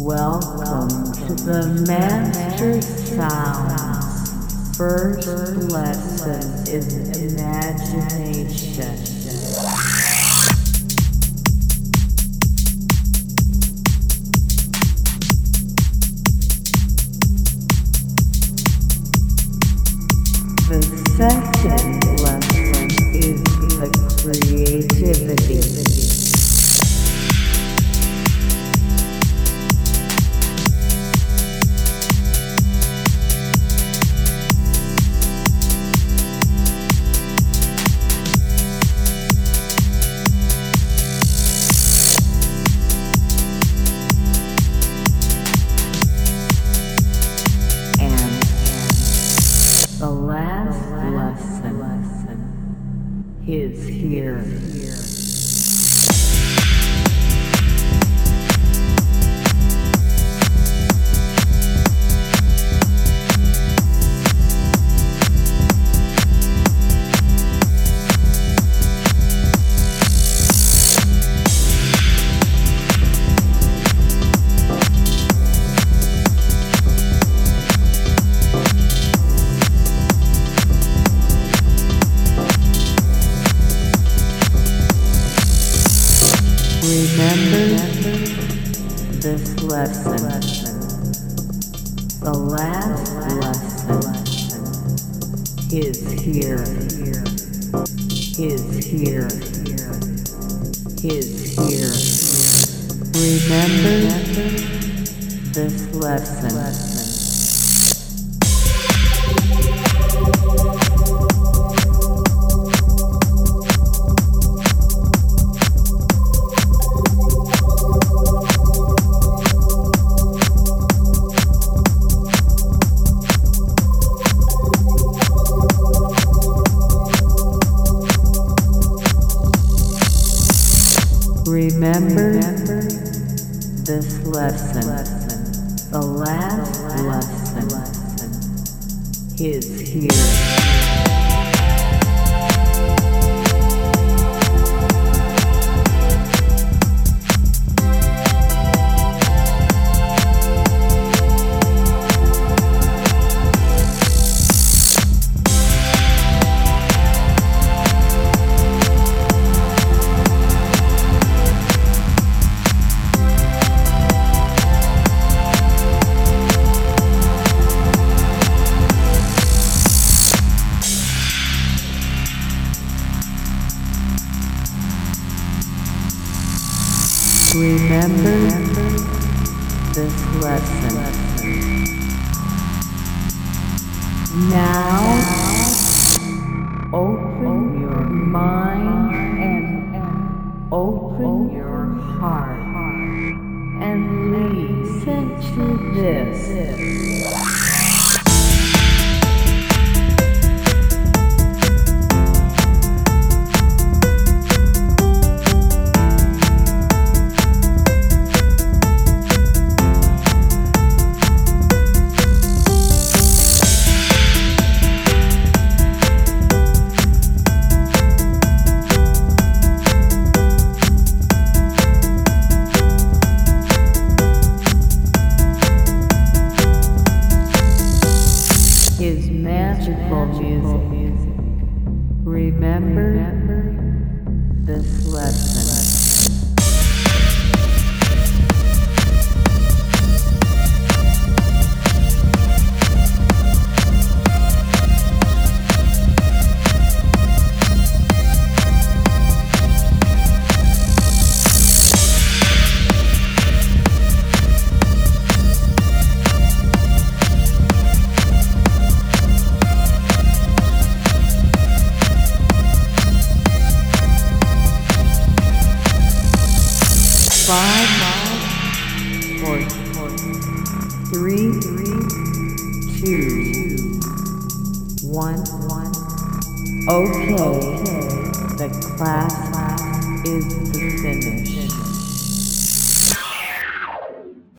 Welcome to the Master Sounds. First lesson is imagination. Last lesson is here. Remember this lesson. The last lesson is here, here. Is here. Is here. Remember this lesson. Remember this lesson. The last lesson is here. Remember this lesson. Now, open your mind and open your heart and listen to this. Music. Remember this lesson. Five, four, three, two, one, one. Okay, the class is finished.